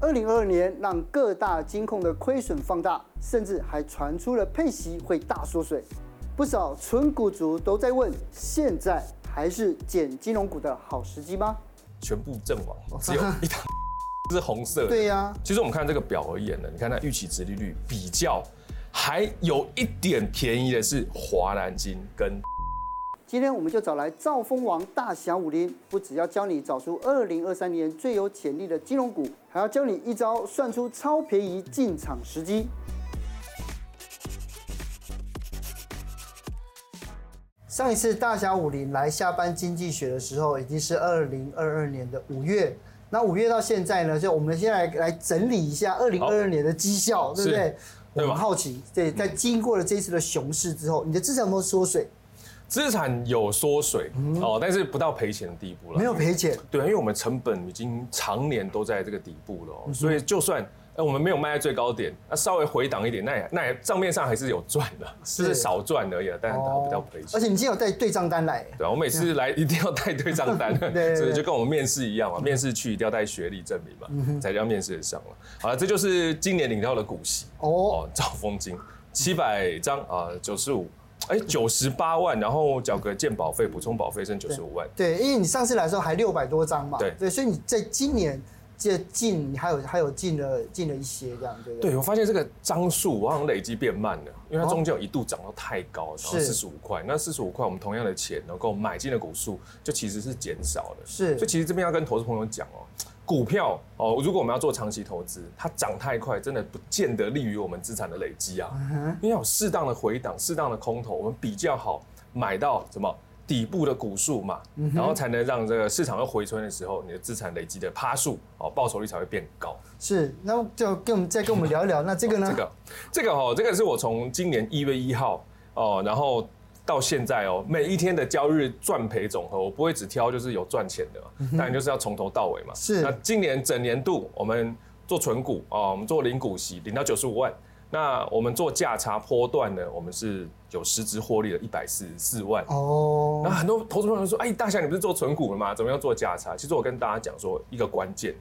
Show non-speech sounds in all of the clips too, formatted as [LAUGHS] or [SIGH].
二零二二年让各大金控的亏损放大，甚至还传出了配息会大缩水，不少纯股族都在问：现在还是捡金融股的好时机吗？全部阵亡，[LAUGHS] 只有一档是红色的。对呀、啊，其实我们看这个表而言呢，你看它预期值利率比较还有一点便宜的是华南金跟。今天我们就找来兆丰王大侠武林，不只要教你找出二零二三年最有潜力的金融股，还要教你一招算出超便宜进场时机。上一次大侠武林来下班经济学的时候，已经是二零二二年的五月。那五月到现在呢，就我们现在来来整理一下二零二二年的绩效，对不对？我们好奇，对，在经过了这一次的熊市之后，你的资产有没有缩水？资产有缩水、嗯、哦，但是不到赔钱的地步了。没有赔钱，对，因为我们成本已经常年都在这个底部了、嗯，所以就算我们没有卖在最高点，那稍微回档一点，那也那也账面上还是有赚的，是就是。少赚而已，但是达不到赔钱。而且你今天有带对账单来，对啊，我每次来一定要带对账单，[LAUGHS] 对，所以就跟我们面试一样嘛，面试去一定要带学历证明嘛，嗯、才叫面试的上了。好了，这就是今年领到的股息哦，兆丰金七百张啊，九十五。哎，九十八万，然后缴个健保费、补充保费，剩九十五万。对，因为你上次来的时候还六百多张嘛。对对，所以你在今年这进，你还有还有进了进了一些这样，对不对？对，我发现这个张数我好像累积变慢了，因为它中间有一度涨到太高，然后四十五块。那四十五块，我们同样的钱能够买进的股数，就其实是减少的。是，所以其实这边要跟投资朋友讲哦。股票哦，如果我们要做长期投资，它涨太快，真的不见得利于我们资产的累积啊。因为有适当的回档、适当的空头，我们比较好买到什么底部的股数嘛，然后才能让这个市场要回春的时候，你的资产累积的趴数哦，报酬率才会变高。是，那就跟我们再跟我们聊一聊，那这个呢？[LAUGHS] 这个，这个哦，这个是我从今年一月一号哦，然后。到现在哦，每一天的交易日赚赔总和，我不会只挑就是有赚钱的，当然就是要从头到尾嘛。是。那今年整年度我们做存股啊，我们做零股息，领到九十五万。那我们做价差波段呢，我们是有实质获利了一百四十四万。哦。那很多投资朋友说，哎，大侠你不是做存股了吗？怎么样做价差？其实我跟大家讲说一个关键，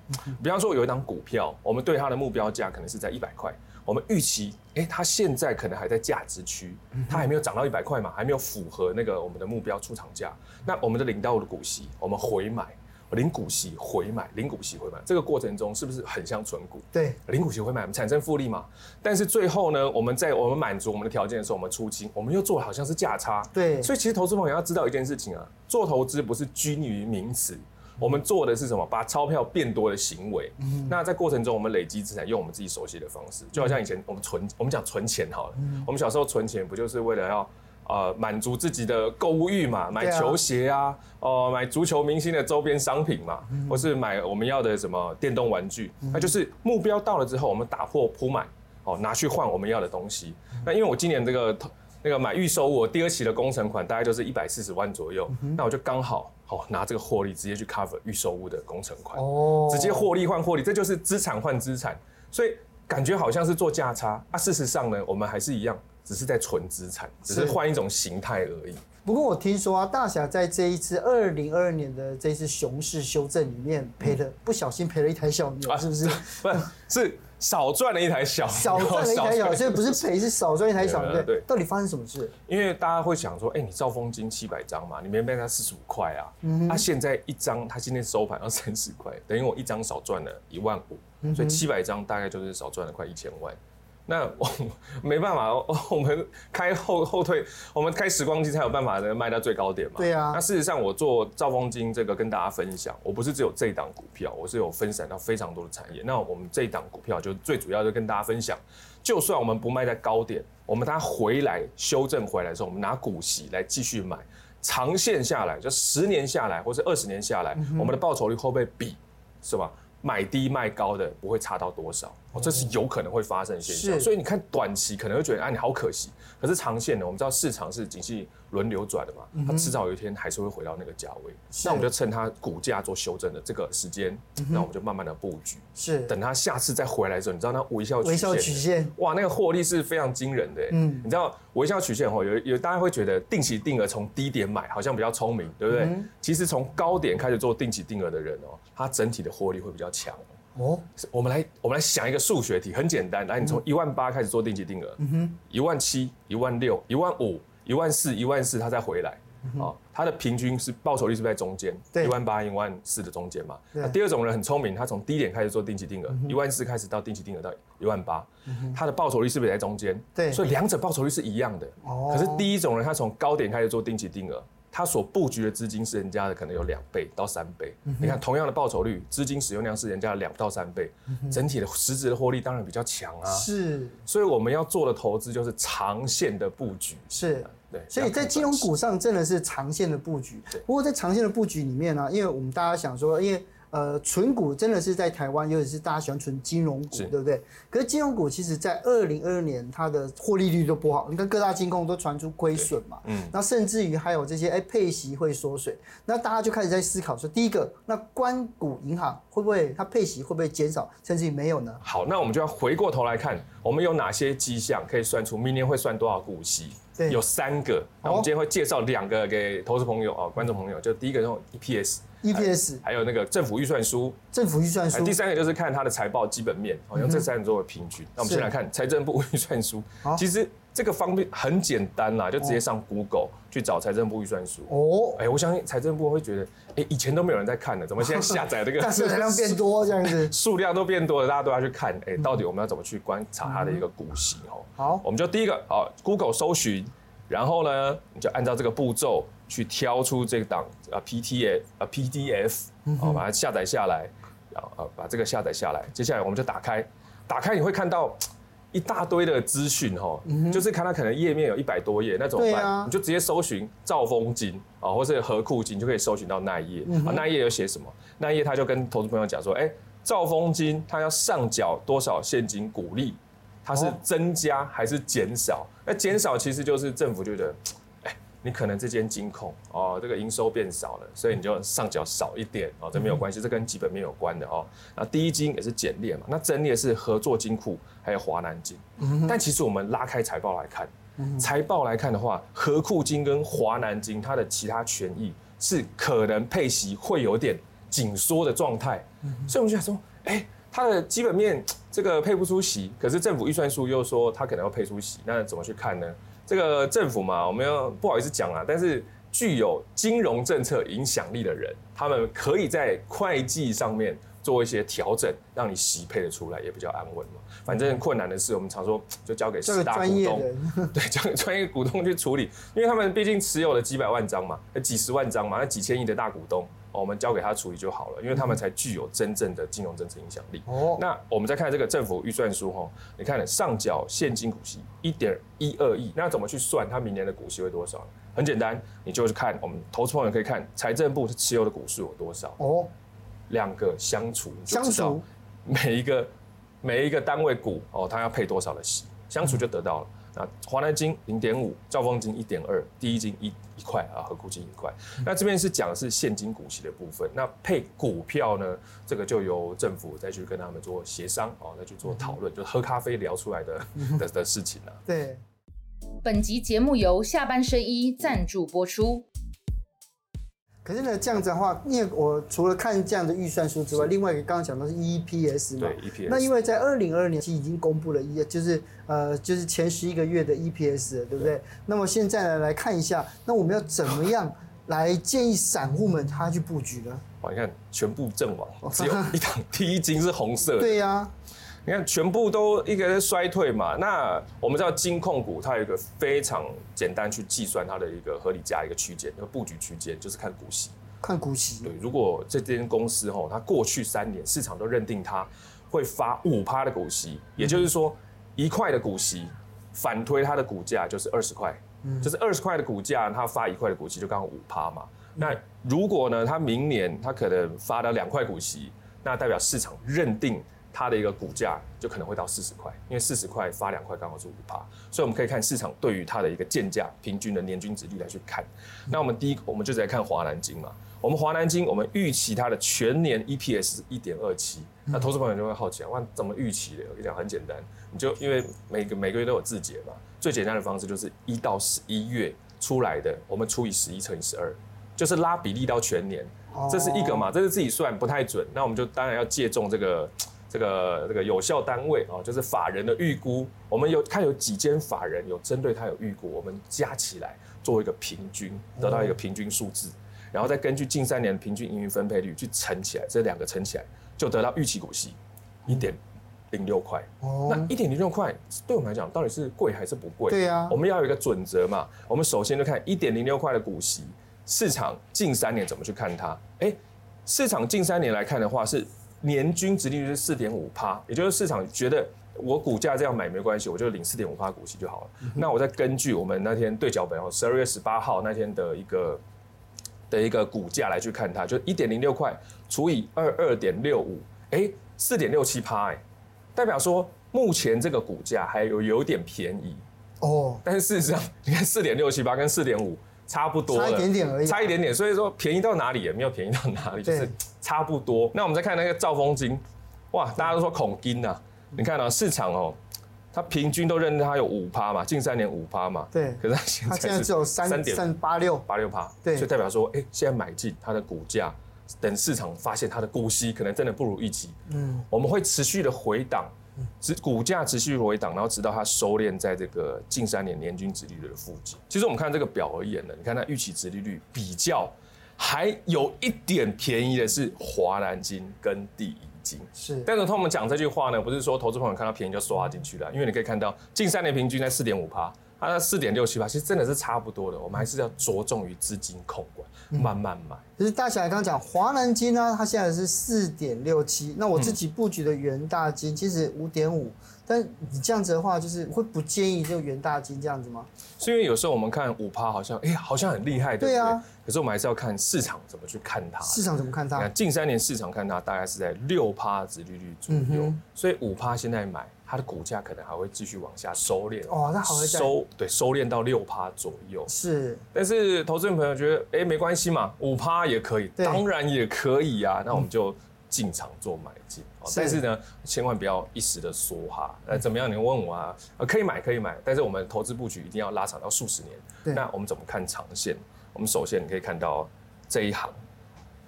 比方说有一档股票，我们对它的目标价可能是在一百块。我们预期，哎，它现在可能还在价值区，它还没有涨到一百块嘛，还没有符合那个我们的目标出厂价。那我们的领到的股息，我们回买，领股息回买，零股息回买，这个过程中是不是很像存股？对，零股息回买，产生复利嘛。但是最后呢，我们在我们满足我们的条件的时候，我们出清，我们又做好像是价差。对，所以其实投资朋友要知道一件事情啊，做投资不是拘泥于名词。我们做的是什么？把钞票变多的行为。嗯、那在过程中，我们累积资产，用我们自己熟悉的方式，就好像以前我们存，我们讲存钱好了。嗯、我们小时候存钱，不就是为了要呃满足自己的购物欲嘛？买球鞋啊，哦、呃，买足球明星的周边商品嘛，嗯、或是买我们要的什么电动玩具。嗯、那就是目标到了之后，我们打破铺满，哦，拿去换我们要的东西。嗯、那因为我今年这个那个买预售物第二期的工程款，大概就是一百四十万左右，嗯、那我就刚好。好，拿这个获利直接去 cover 预售物的工程款，哦，直接获利换获利，这就是资产换资产，所以感觉好像是做价差啊。事实上呢，我们还是一样，只是在存资产，只是换一种形态而已。不过我听说啊，大侠在这一次二零二二年的这一次熊市修正里面赔了，嗯、不小心赔了一台小牛，啊、是不是？[LAUGHS] 不是，是。少赚了一台小，[LAUGHS] 少赚了一台小，所以不是赔，是少赚一台小，对不对？到底发生什么事？因为大家会想说，哎，你兆丰金七百张嘛，你明明它四十五块啊，它现在一张，它今天收盘要三十块，等于我一张少赚了一万五，所以七百张大概就是少赚了快一千万。那我没办法，我们开后后退，我们开时光机才有办法能卖到最高点嘛。对啊。那事实上，我做兆丰金这个跟大家分享，我不是只有这一档股票，我是有分散到非常多的产业。那我们这一档股票就最主要就跟大家分享，就算我们不卖在高点，我们它回来修正回来的时候，我们拿股息来继续买，长线下来就十年下来或是二十年下来，我们的报酬率会不会比，是吧？买低卖高的不会差到多少。这是有可能会发生的现象，所以你看短期可能会觉得啊，你好可惜。可是长线呢，我们知道市场是景气轮流转的嘛，它迟早有一天还是会回到那个价位。那我们就趁它股价做修正的这个时间，那我们就慢慢的布局。是，等它下次再回来的时候，你知道那微笑曲线，微笑曲线，哇，那个获利是非常惊人的。嗯，你知道微笑曲线哦，有有大家会觉得定期定额从低点买好像比较聪明，对不对？其实从高点开始做定期定额的人哦，他整体的获利会比较强。哦，我们来我们来想一个数学题，很简单，来，你从一万八开始做定期定额，嗯哼，一万七、一万六、一万五、一万四、一万四，它再回来，啊，它的平均是报酬率是不是在中间？对，一万八、一万四的中间嘛。那第二种人很聪明，他从低点开始做定期定额，一万四开始到定期定额到一万八，他的报酬率是不是也在中间？对，所以两者报酬率是一样的。哦，可是第一种人他从高点开始做定期定额。他所布局的资金是人家的可能有两倍到三倍，嗯、你看同样的报酬率，资金使用量是人家的两到三倍，嗯、整体的实质的获利当然比较强啊。是，所以我们要做的投资就是长线的布局。是，对。所以在金融股上真的是长线的布局。不过在长线的布局里面呢、啊，因为我们大家想说，因为。呃，存股真的是在台湾，尤其是大家喜欢存金融股，对不对？可是金融股其实，在二零二二年它的获利率都不好，你看各大金控都传出亏损嘛，嗯，那甚至于还有这些哎配息会缩水，那大家就开始在思考说，第一个，那关股银行会不会它配息会不会减少，甚至于没有呢？好，那我们就要回过头来看，我们有哪些迹象可以算出明年会算多少股息？对，有三个，那我们今天会介绍两个给投资朋友哦，观众朋友，就第一个用 EPS。EPS 还有那个政府预算书，政府预算书。第三个就是看它的财报基本面，好用这三个作为平均。那我们先来看财政部 [LAUGHS] 预算书。其实这个方便很简单啦，就直接上 Google 去找财政部预算书。哦，哎，我相信财政部会觉得，哎，以前都没有人在看的，怎么现在下载这个？[LAUGHS] 下载量变多这样子，[LAUGHS] 数量都变多了，大家都要去看。哎，到底我们要怎么去观察它的一个股息？哦，好，我们就第一个，好，Google 搜寻，然后呢，你就按照这个步骤。去挑出这个档啊 PTF 啊 PDF，好把它下载下来，然后啊把这个下载下来。接下来我们就打开，打开你会看到一大堆的资讯哈，就是看它可能页面有一百多页，那怎么办？你就直接搜寻兆丰金啊，或是合库金，就可以搜寻到那一页啊。那一页有写什么？那一页他就跟投资朋友讲说，哎，兆丰金它要上缴多少现金股利？它是增加还是减少？那减少其实就是政府觉得。你可能这间金控哦，这个营收变少了，所以你就上缴少一点哦，这没有关系，这跟基本面有关的哦。那第一金也是减列嘛，那增列是合作金库还有华南金。但其实我们拉开财报来看，财报来看的话，合库金跟华南金它的其他权益是可能配息会有点紧缩的状态，所以我们就想说，哎，它的基本面这个配不出息，可是政府预算书又说它可能要配出息，那怎么去看呢？这个政府嘛，我们要不好意思讲啊，但是具有金融政策影响力的人，他们可以在会计上面做一些调整，让你息配得出来，也比较安稳嘛。反正困难的事，我们常说就交给十大股东，[LAUGHS] 对，交给专业股东去处理，因为他们毕竟持有了几百万张嘛，几十万张嘛，那几千亿的大股东。我们交给他处理就好了，因为他们才具有真正的金融政策影响力。哦，那我们再看这个政府预算书哈，你看上缴现金股息一点一二亿，那怎么去算它明年的股息会多少？很简单，你就是看我们投资朋友可以看财政部持有的股数有多少。哦，两个相除，相除每一个每一个单位股哦，它要配多少的息，相除就得到了。那华南金零点五，兆丰金一点二，第一金一一块啊，和库金一块。那这边是讲的是现金股息的部分。那配股票呢，这个就由政府再去跟他们做协商哦，再去做讨论，就喝咖啡聊出来的的的事情了。对。本集节目由下半身衣赞助播出。可是呢，这样子的话，因为我除了看这样的预算书之外，另外一个刚刚讲的是 EPS 嘛，对 EPS。那因为在二零二二年已经公布了一，就是呃，就是前十一个月的 EPS 了，对不对？对，那么现在呢，来看一下，那我们要怎么样来建议散户们他去布局呢？哇，你看全部阵亡，只有一档第一金是红色的。对呀、啊。你看，全部都一个在衰退嘛。那我们知道金控股它有一个非常简单去计算它的一个合理价一个区间，一个布局区间就是看股息。看股息。对，如果这间公司吼，它过去三年市场都认定它会发五趴的股息，也就是说一块的股息反推它的股价就是二十块，嗯，就是二十块的股价它发一块的股息就刚好五趴嘛。那如果呢，它明年它可能发到两块股息，那代表市场认定。它的一个股价就可能会到四十块，因为四十块发两块刚好是五趴，所以我们可以看市场对于它的一个建价平均的年均值率来去看。那我们第一，我们就来看华南金嘛。我们华南金，我们预期它的全年 EPS 是一点二七。那投资朋友就会好奇啊，哇，怎么预期的？我跟你讲很简单，你就因为每个每个月都有自结嘛，最简单的方式就是一到十一月出来的，我们除以十一乘以十二，就是拉比例到全年，这是一个嘛，这是自己算不太准。那我们就当然要借重这个。这个这个有效单位啊，就是法人的预估。我们有看有几间法人有针对它有预估，我们加起来做一个平均，得到一个平均数字，然后再根据近三年的平均盈余分配率去乘起来，这两个乘起来就得到预期股息一点零六块。哦，那一点零六块对我们来讲到底是贵还是不贵？对呀，我们要有一个准则嘛。我们首先就看一点零六块的股息，市场近三年怎么去看它？哎，市场近三年来看的话是。年均殖利率是四点五趴，也就是市场觉得我股价这样买没关系，我就领四点五趴股息就好了。嗯、那我再根据我们那天对角本哦，十二月十八号那天的一个的一个股价来去看它，就一点零六块除以二二点六五，哎，四点六七趴，哎，代表说目前这个股价还有有点便宜哦。但是事实上，你看四点六七八跟四点五。差不多了，差一点点而已，差一点点，所以说便宜到哪里也没有便宜到哪里，就是差不多。那我们再看那个兆丰金，哇，大家都说恐金呐，你看啊，市场哦，它平均都认定它有五趴嘛，近三年五趴嘛，对，可是它现在只有三点八。六。八六趴，对，所以代表说，哎，现在买进它的股价，等市场发现它的股息可能真的不如预期，嗯，我们会持续的回档。持股价持续回档，然后直到它收敛在这个近三年年均值利率的附近。其实我们看这个表而言呢，你看它预期值利率比较还有一点便宜的是华南金跟第一金。是，但是同我们讲这句话呢，不是说投资朋友看到便宜就刷进去了，因为你可以看到近三年平均在四点五趴。它的四点六七八，其实真的是差不多的。我们还是要着重于资金控管，嗯、慢慢买。其实大小刚刚讲华南金呢，它现在是四点六七。那我自己布局的元大金其实五点五。但你这样子的话，就是会不建议就元大金这样子吗？是因为有时候我们看五趴好像，哎、欸，好像很厉害，对不对？对啊。可是我们还是要看市场怎么去看它。市场怎么看它？近三年市场看它大概是在六趴殖利率左右，嗯、所以五趴现在买，它的股价可能还会继续往下收敛。哦，那好会收，对，收敛到六趴左右。是。但是投资人朋友觉得，哎、欸，没关系嘛，五趴也可以，对当然也可以啊。那我们就。嗯进场做买进，但是呢，千万不要一时的梭哈。那，怎么样？你问我啊？呃，可以买，可以买，但是我们投资布局一定要拉长到数十年。对那我们怎么看长线？我们首先你可以看到这一行，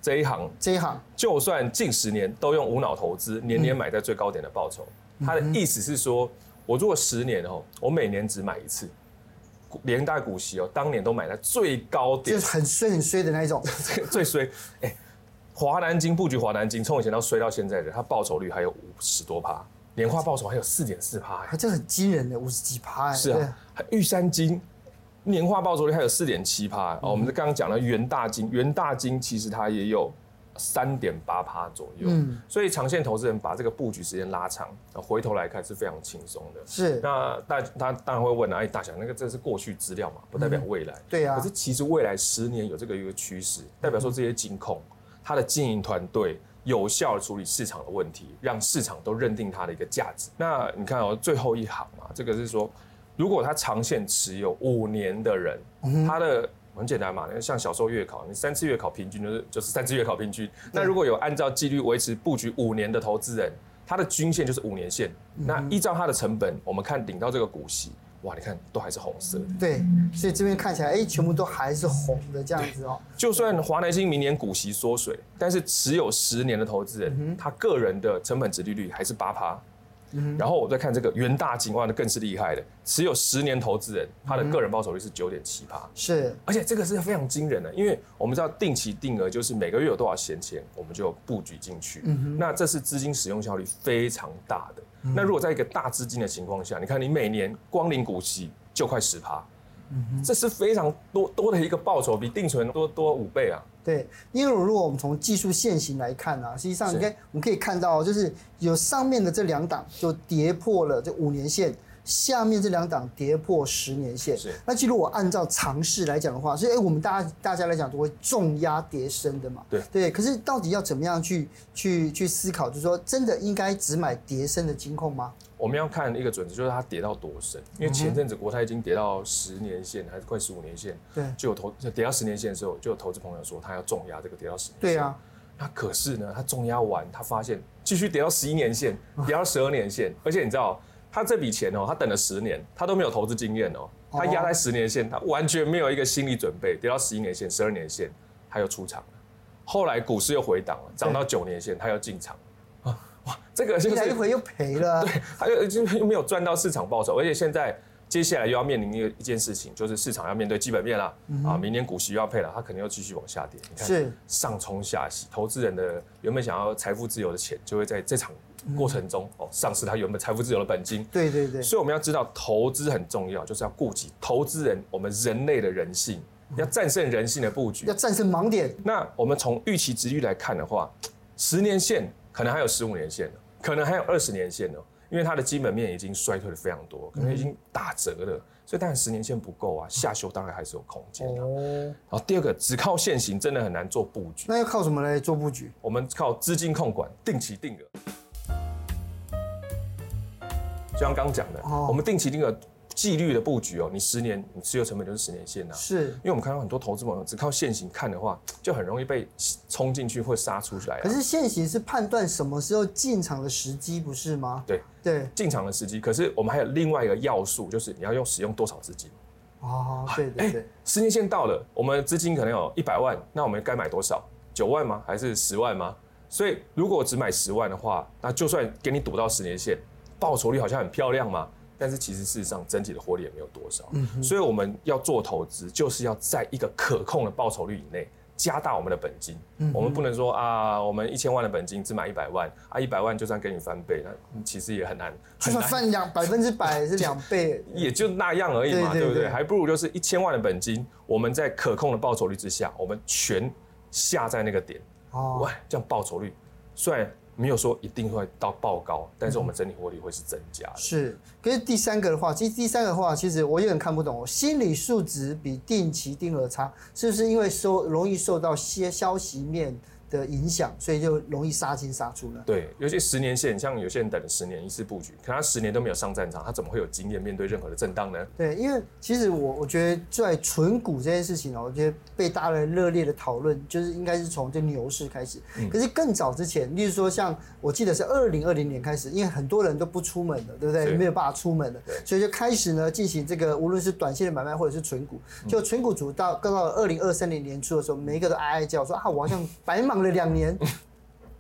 这一行，这一行，就算近十年都用无脑投资，年年买在最高点的报酬。它、嗯、的意思是说，我如果十年哦，我每年只买一次，连带股息哦，当年都买在最高点，就是很衰很衰的那一种，[LAUGHS] 最衰，哎、欸。华南金布局华南金，从以前到衰到现在的，它报酬率还有五十多趴，年化报酬还有四点四趴，它这很惊人的五十几趴。是啊，玉山金年化报酬率还有四点七趴。哦，我们刚刚讲了元大金，元大金其实它也有三点八趴左右。嗯，所以长线投资人把这个布局时间拉长，回头来看是非常轻松的。是，那大他当然会问啊，哎，大侠那个这是过去资料嘛，不代表未来。对啊。可是其实未来十年有这个一个趋势，代表说这些金控。它的经营团队有效的处理市场的问题，让市场都认定它的一个价值。那你看哦，最后一行嘛，这个是说，如果他长线持有五年的人，他的很简单嘛，像小时候月考，你三次月考平均就是就是三次月考平均。那如果有按照纪律维持布局五年的投资人，他的均线就是五年线。那依照他的成本，我们看领到这个股息。哇，你看都还是红色的。对，所以这边看起来，哎，全部都还是红的这样子哦。就算华南星明年股息缩水，但是持有十年的投资人，嗯、他个人的成本值利率还是八趴。然后我再看这个元大金，哇，那更是厉害的，持有十年投资人，他的个人报酬率是九点七趴，是，而且这个是非常惊人的，因为我们知道定期定额就是每个月有多少闲钱，我们就布局进去，嗯、那这是资金使用效率非常大的。嗯、那如果在一个大资金的情况下，你看你每年光领股息就快十趴。这是非常多多的一个报酬，比定存多多五倍啊。对，因为如果我们从技术线型来看啊，实际上应该我们可以看到，就是有上面的这两档就跌破了这五年线。下面这两档跌破十年线，是。那其实我按照常识来讲的话，所以哎，我们大家大家来讲都会重压跌升的嘛。对对。可是到底要怎么样去去去思考？就是说，真的应该只买跌升的金控吗？我们要看一个准则，就是它跌到多深。因为前阵子国泰已经跌到十年线，还是快十五年线，对，就有投跌到十年线的时候，就有投资朋友说他要重压这个跌到十年线。对啊。那可是呢，他重压完，他发现继续跌到十一年线，跌到十二年线，而且你知道。他这笔钱哦，他等了十年，他都没有投资经验哦，他压在十年线，他完全没有一个心理准备，跌到十一年线、十二年线，他又出场了。后来股市又回档了，涨到九年线，他又进场。啊，哇，这个就是一回又赔了，对，他又就又没有赚到市场报酬，而且现在接下来又要面临一个一件事情，就是市场要面对基本面了、嗯、啊，明年股息又要配了，它肯定又继续往下跌。你看，是上冲下洗，投资人的原本想要财富自由的钱，就会在这场过程中、嗯、哦丧失他原本财富自由的本金。对对对，所以我们要知道投资很重要，就是要顾及投资人我们人类的人性，要战胜人性的布局，要战胜盲点。那我们从预期值率来看的话，十年线可能还有十五年线可能还有二十年线哦，因为它的基本面已经衰退了非常多，可能已经打折了，嗯、所以当然十年线不够啊，下修当然还是有空间的。哦。然后第二个，只靠现行真的很难做布局。那要靠什么来做布局？我们靠资金控管，定期定额。就像刚刚讲的，哦、我们定期定额。纪律的布局哦，你十年你持有成本就是十年线呐、啊。是，因为我们看到很多投资朋友只靠现行看的话，就很容易被冲进去或杀出来、啊。可是现行是判断什么时候进场的时机，不是吗？对对，进场的时机。可是我们还有另外一个要素，就是你要用使用多少资金。哦，对对对。十年线到了，我们资金可能有一百万，那我们该买多少？九万吗？还是十万吗？所以如果我只买十万的话，那就算给你赌到十年线，报酬率好像很漂亮嘛。但是其实事实上，整体的获利也没有多少，嗯、所以我们要做投资，就是要在一个可控的报酬率以内，加大我们的本金。嗯、我们不能说啊，我们一千万的本金只买一百万啊，一百万就算给你翻倍，那其实也很难。就算翻两 [LAUGHS] 百分之百是两倍，也就那样而已嘛，对不对？还不如就是一千万的本金，我们在可控的报酬率之下，我们全下在那个点，哦，哇，这样报酬率虽然。没有说一定会到爆高，但是我们整体获利会是增加的。是，可是第三个的话，其实第三个的话，其实我有点看不懂。心理数值比定期定额差，是不是因为受容易受到些消息面的影响，所以就容易杀进杀出了？对，尤其十年线，像有些人等了十年一次布局，可他十年都没有上战场，他怎么会有经验面对任何的震荡呢？对，因为其实我我觉得在存股这件事情呢，我觉得被大家热烈的讨论，就是应该是从这牛市开始。嗯、可是更早之前，例如说像我记得是二零二零年开始，因为很多人都不出门了，对不对？没有办法出门了，所以就开始呢进行这个无论是短线的买卖或者是存股。就存股组到刚到二零二三年年初的时候，每一个都哀哀叫说啊，我好像白忙了两年，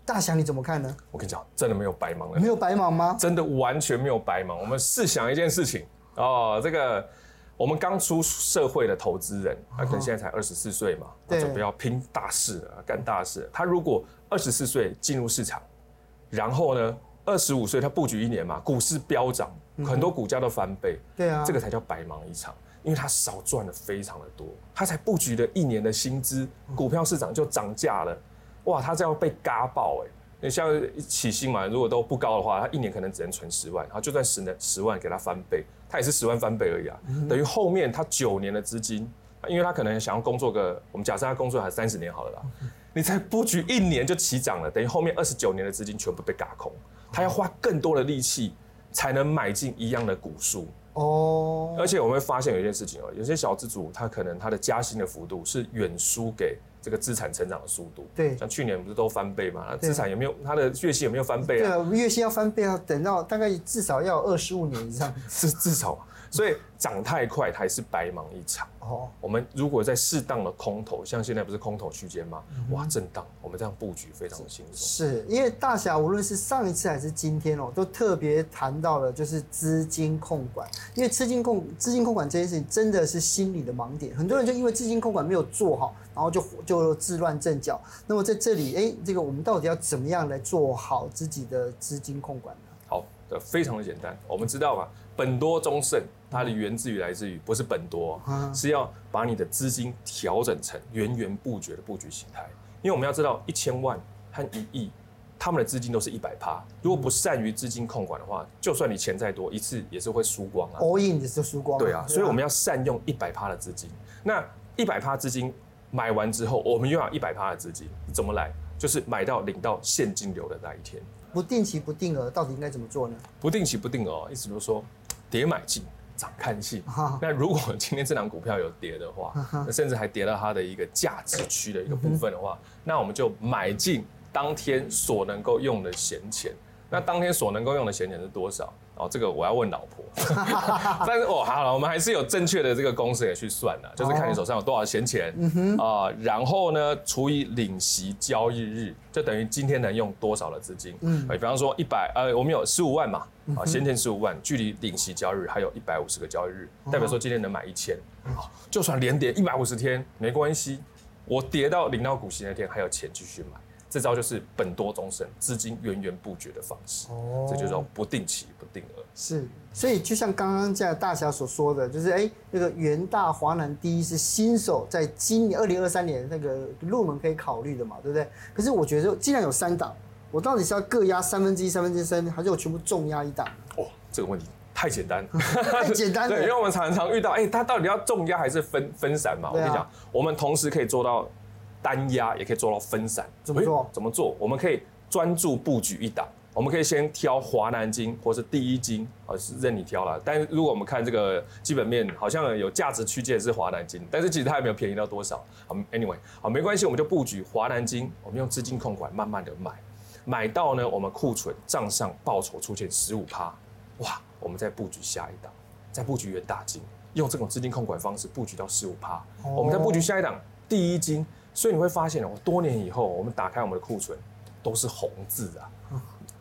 大侠你怎么看呢？我跟你讲，真的没有白忙了。没有白忙吗？真的完全没有白忙。我们试想一件事情哦，这个我们刚出社会的投资人，他可能现在才二十四岁嘛，他准备要拼大事了，干大事了。他如果二十四岁进入市场，然后呢，二十五岁他布局一年嘛，股市飙涨，很多股价都翻倍。对啊，这个才叫白忙一场。因为他少赚了非常的多，他才布局了一年的薪资，股票市场就涨价了，哇，他这样被嘎爆哎！你像起薪嘛，如果都不高的话，他一年可能只能存十万，然后就算十能十万给他翻倍，他也是十万翻倍而已啊。等于后面他九年的资金，因为他可能想要工作个，我们假设他工作还三十年好了啦，[LAUGHS] 你才布局一年就起涨了，等于后面二十九年的资金全部被嘎空，他要花更多的力气才能买进一样的股数。哦，而且我们会发现有一件事情哦，有些小资族他可能他的加薪的幅度是远输给这个资产成长的速度。对，像去年不是都翻倍嘛？那资产有没有他的月薪有没有翻倍啊？对啊，月薪要翻倍要等到大概至少要二十五年以上，[LAUGHS] 是至少。所以涨太快还是白忙一场哦。我们如果在适当的空头，像现在不是空头区间吗？哇，震荡，我们这样布局非常的轻松。是因为大侠无论是上一次还是今天哦，都特别谈到了就是资金控管。因为资金控资金控管这件事情真的是心理的盲点，很多人就因为资金控管没有做好，然后就就自乱阵脚。那么在这里，哎，这个我们到底要怎么样来做好自己的资金控管呢？好的，非常的简单，我们知道嘛。本多终胜，它的源自于来自于不是本多，是要把你的资金调整成源源不绝的布局形态。因为我们要知道，一千万和一亿，他们的资金都是一百趴。如果不善于资金控管的话，就算你钱再多，一次也是会输光啊。all in 也是输光。对啊，所以我们要善用一百趴的资金。那一百趴资金买完之后，我们又要一百趴的资金，怎么来？就是买到领到现金流的那一天。不定期不定额，到底应该怎么做呢？不定期不定额，意思就是说。跌买进，涨看戏。那如果今天这档股票有跌的话，那甚至还跌到它的一个价值区的一个部分的话，那我们就买进当天所能够用的闲钱。那当天所能够用的闲钱是多少？哦，这个我要问老婆。[LAUGHS] [LAUGHS] 但是哦，好了，我们还是有正确的这个公式也去算的，就是看你手上有多少闲钱啊、呃，然后呢除以领息交易日，就等于今天能用多少的资金。嗯，比方说一百呃，我们有十五万嘛，啊，闲钱十五万，距离领息交易日还有一百五十个交易日，代表说今天能买一千。就算连跌一百五十天没关系，我跌到领到股息那天还有钱继续买。这招就是本多终身，资金源源不绝的方式。哦，这就叫不定期不定额。是，所以就像刚刚这样大侠所说的，就是哎，那个元大华南第一是新手，在今年二零二三年那个入门可以考虑的嘛，对不对？可是我觉得既然有三档，我到底是要各压三分之一、三分之三，还是我全部重压一档？哦，这个问题太简单，[LAUGHS] 太简单了。对，因为我们常常遇到，哎，他到底要重压还是分分散嘛？我跟你讲，我们同时可以做到。单压也可以做到分散，怎么做？怎么做？我们可以专注布局一档，我们可以先挑华南金或是第一金，啊，是任你挑了。但是如果我们看这个基本面，好像有价值区间是华南金，但是其实它也没有便宜到多少。好，Anyway，好，没关系，我们就布局华南金，我们用资金控管慢慢的买，买到呢，我们库存账上报酬出现十五趴，哇，我们再布局下一档，再布局元大金，用这种资金控管方式布局到十五趴，我们再布局下一档第一金。所以你会发现哦，多年以后，我们打开我们的库存，都是红字啊，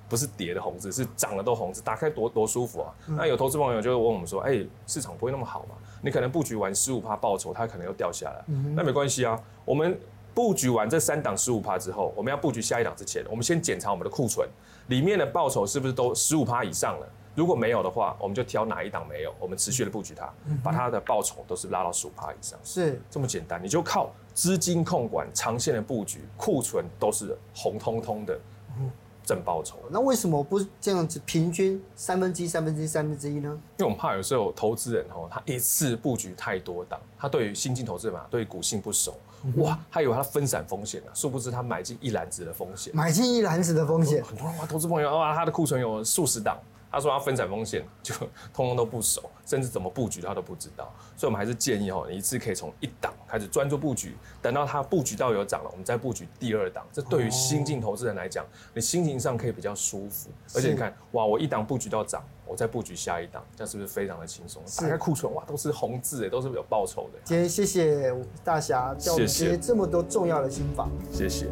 不是跌的红字，是涨的都红字，打开多多舒服啊。那有投资朋友就会问我们说，哎，市场不会那么好嘛？你可能布局完十五趴报酬，它可能又掉下来。那没关系啊，我们布局完这三档十五趴之后，我们要布局下一档之前，我们先检查我们的库存里面的报酬是不是都十五趴以上了。如果没有的话，我们就挑哪一档没有，我们持续的布局它，把它的报酬都是拉到十五趴以上。是这么简单，你就靠资金控管、长线的布局，库存都是红彤彤的正报酬。那为什么不这样子平均三分之一、三分之一、三分之一呢？因为我们怕有时候投资人哦，他一次布局太多档，他对于新进投资嘛，对于股性不熟，哇，他以为他分散风险啊，殊不知他买进一篮子的风险，买进一篮子的风险。很多人哇，投资朋友哇，他的库存有数十档。他说他分散风险，就 [LAUGHS] 通通都不熟，甚至怎么布局他都不知道。所以，我们还是建议哦，你一次可以从一档开始专注布局，等到他布局到有涨了，我们再布局第二档。这对于新进投资人来讲，你心情上可以比较舒服。而且你看，哇，我一档布局到涨，我再布局下一档，这样是不是非常的轻松？打开库存，哇，都是红字哎，都是有报酬的。今天谢谢大侠教我们这些这么多重要的心法。谢谢。